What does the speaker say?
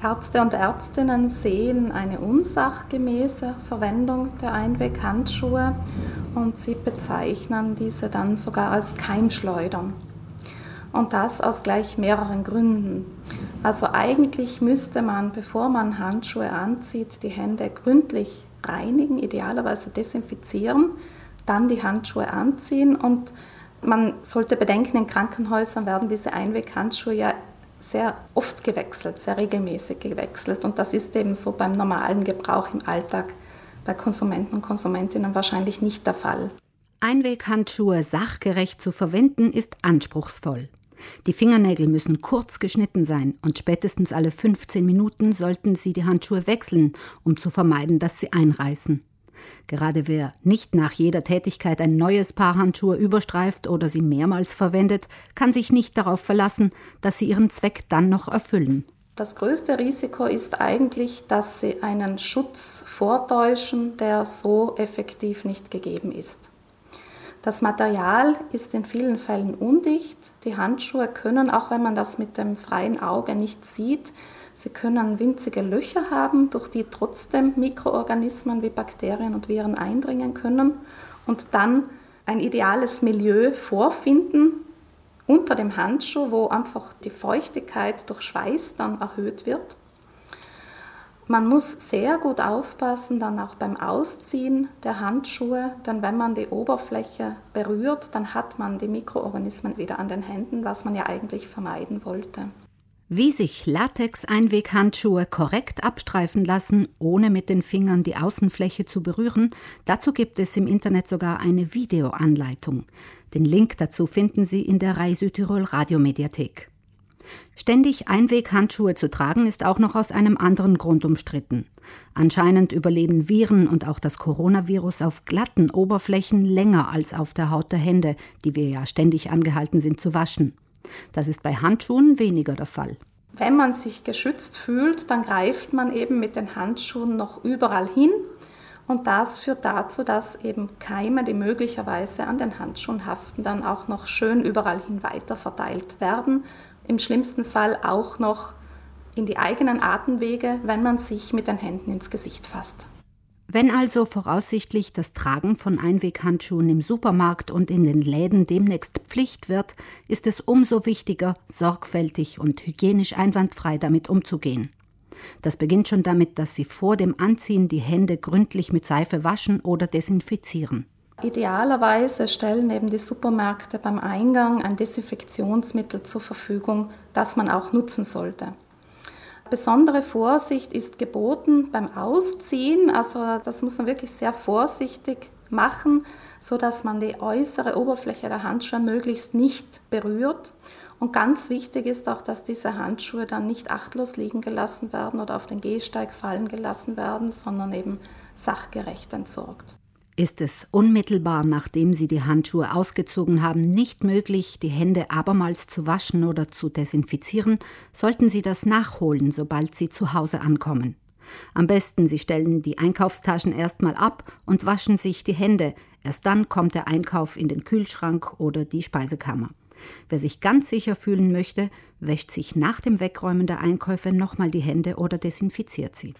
Ärzte und Ärztinnen sehen eine unsachgemäße Verwendung der Einweghandschuhe und sie bezeichnen diese dann sogar als Keimschleudern. Und das aus gleich mehreren Gründen. Also eigentlich müsste man, bevor man Handschuhe anzieht, die Hände gründlich reinigen, idealerweise desinfizieren, dann die Handschuhe anziehen und man sollte bedenken, in Krankenhäusern werden diese Einweghandschuhe ja sehr oft gewechselt, sehr regelmäßig gewechselt. Und das ist eben so beim normalen Gebrauch im Alltag bei Konsumenten und Konsumentinnen wahrscheinlich nicht der Fall. Einweghandschuhe sachgerecht zu verwenden ist anspruchsvoll. Die Fingernägel müssen kurz geschnitten sein und spätestens alle 15 Minuten sollten Sie die Handschuhe wechseln, um zu vermeiden, dass sie einreißen. Gerade wer nicht nach jeder Tätigkeit ein neues Paar Handschuhe überstreift oder sie mehrmals verwendet, kann sich nicht darauf verlassen, dass sie ihren Zweck dann noch erfüllen. Das größte Risiko ist eigentlich, dass sie einen Schutz vortäuschen, der so effektiv nicht gegeben ist. Das Material ist in vielen Fällen undicht. Die Handschuhe können, auch wenn man das mit dem freien Auge nicht sieht, Sie können winzige Löcher haben, durch die trotzdem Mikroorganismen wie Bakterien und Viren eindringen können und dann ein ideales Milieu vorfinden unter dem Handschuh, wo einfach die Feuchtigkeit durch Schweiß dann erhöht wird. Man muss sehr gut aufpassen, dann auch beim Ausziehen der Handschuhe, denn wenn man die Oberfläche berührt, dann hat man die Mikroorganismen wieder an den Händen, was man ja eigentlich vermeiden wollte. Wie sich Latex-Einweghandschuhe korrekt abstreifen lassen, ohne mit den Fingern die Außenfläche zu berühren, dazu gibt es im Internet sogar eine Videoanleitung. Den Link dazu finden Sie in der Rai Südtirol Radiomediathek. Ständig Einweghandschuhe zu tragen ist auch noch aus einem anderen Grund umstritten. Anscheinend überleben Viren und auch das Coronavirus auf glatten Oberflächen länger als auf der Haut der Hände, die wir ja ständig angehalten sind zu waschen. Das ist bei Handschuhen weniger der Fall. Wenn man sich geschützt fühlt, dann greift man eben mit den Handschuhen noch überall hin. Und das führt dazu, dass eben Keime, die möglicherweise an den Handschuhen haften, dann auch noch schön überall hin weiter verteilt werden. Im schlimmsten Fall auch noch in die eigenen Atemwege, wenn man sich mit den Händen ins Gesicht fasst. Wenn also voraussichtlich das Tragen von Einweghandschuhen im Supermarkt und in den Läden demnächst Pflicht wird, ist es umso wichtiger, sorgfältig und hygienisch einwandfrei damit umzugehen. Das beginnt schon damit, dass Sie vor dem Anziehen die Hände gründlich mit Seife waschen oder desinfizieren. Idealerweise stellen eben die Supermärkte beim Eingang ein Desinfektionsmittel zur Verfügung, das man auch nutzen sollte. Besondere Vorsicht ist geboten beim Ausziehen. Also das muss man wirklich sehr vorsichtig machen, so dass man die äußere Oberfläche der Handschuhe möglichst nicht berührt. Und ganz wichtig ist auch, dass diese Handschuhe dann nicht achtlos liegen gelassen werden oder auf den Gehsteig fallen gelassen werden, sondern eben sachgerecht entsorgt. Ist es unmittelbar, nachdem Sie die Handschuhe ausgezogen haben, nicht möglich, die Hände abermals zu waschen oder zu desinfizieren, sollten Sie das nachholen, sobald Sie zu Hause ankommen. Am besten, Sie stellen die Einkaufstaschen erstmal ab und waschen sich die Hände. Erst dann kommt der Einkauf in den Kühlschrank oder die Speisekammer. Wer sich ganz sicher fühlen möchte, wäscht sich nach dem Wegräumen der Einkäufe nochmal die Hände oder desinfiziert sie.